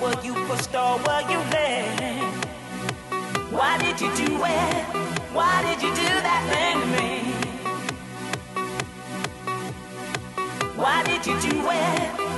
were you pushed or were you led? Why did you do it? Why did you do that thing to me? Why did you do it?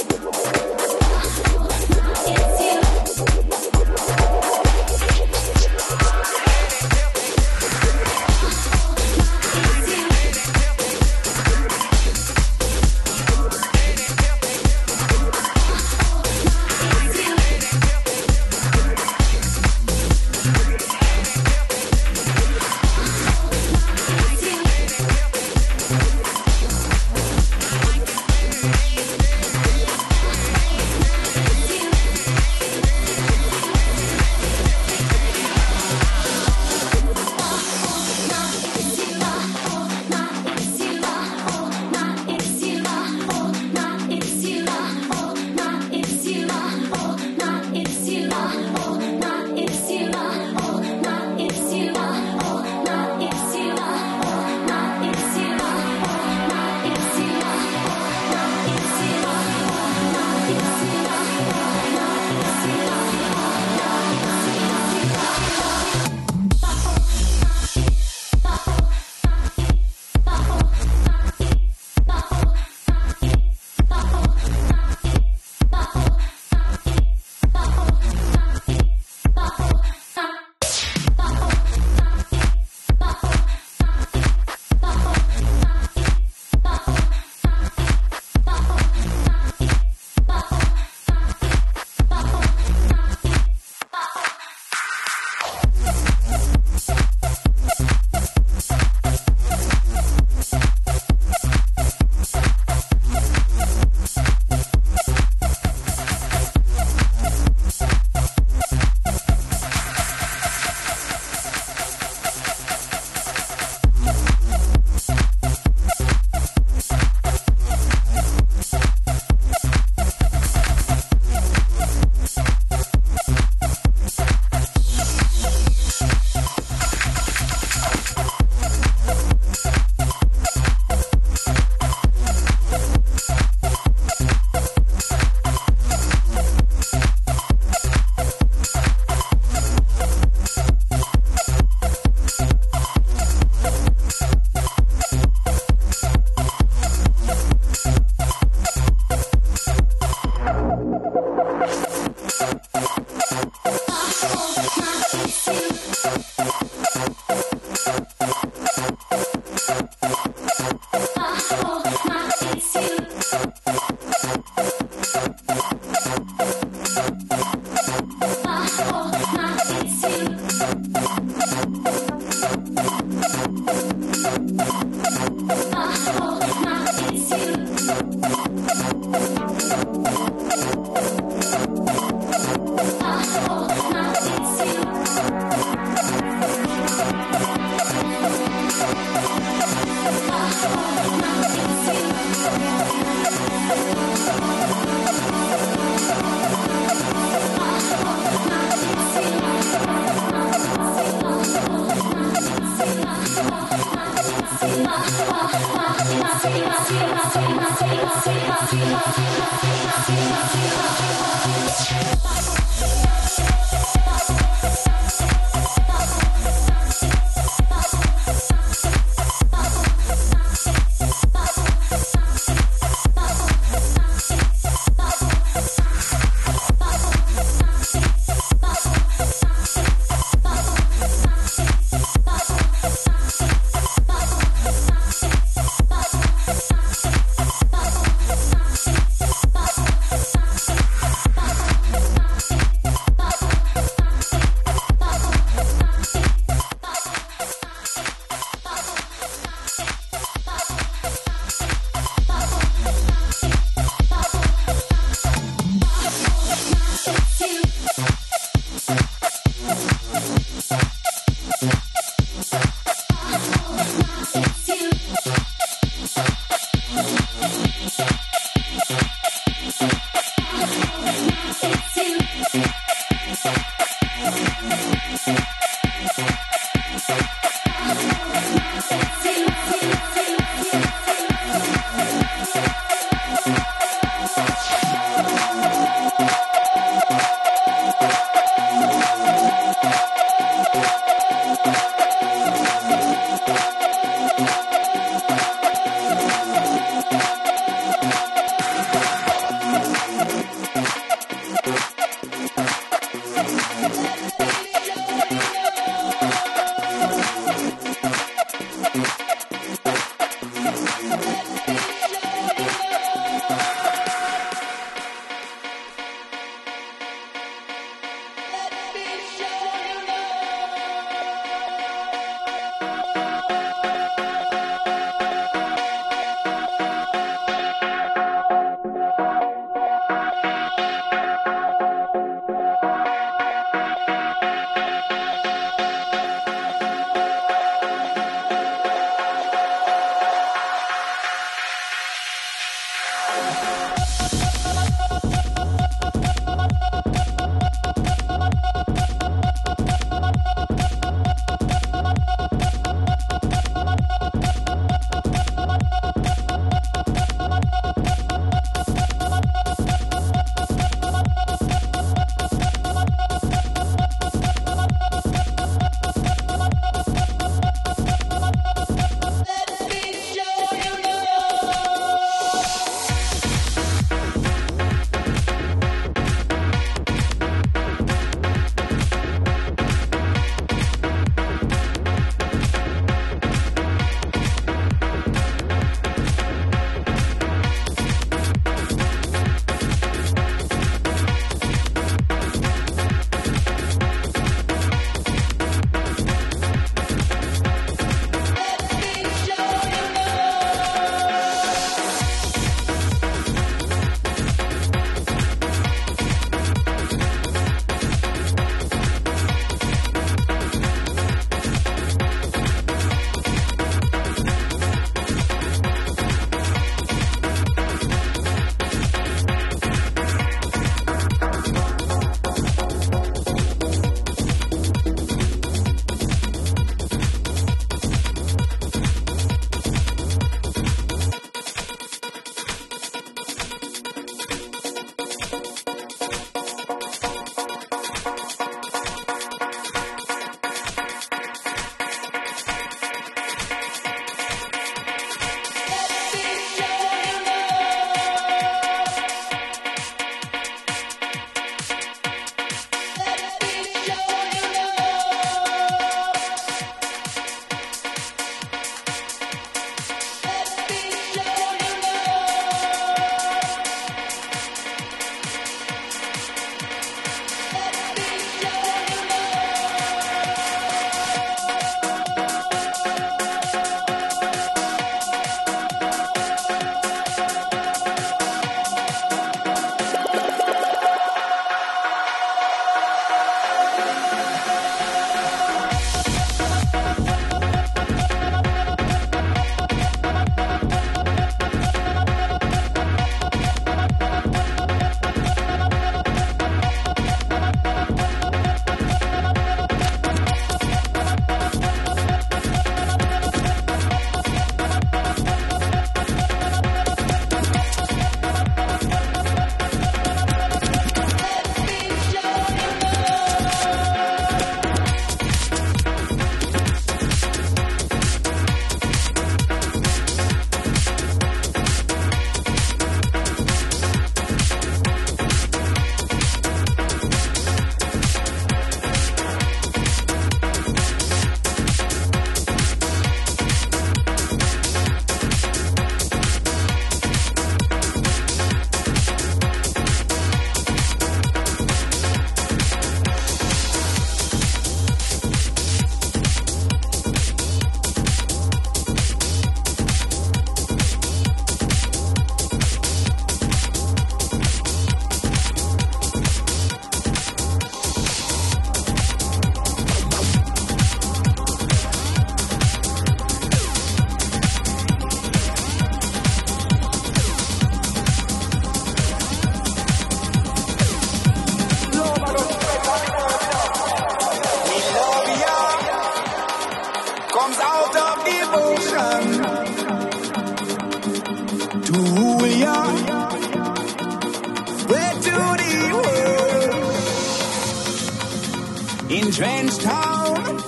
in town.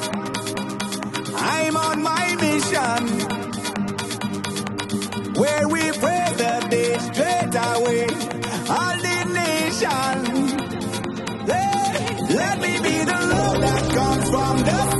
I'm on my mission where we pray the day straight away. All the nation, hey, let me be the love that comes from the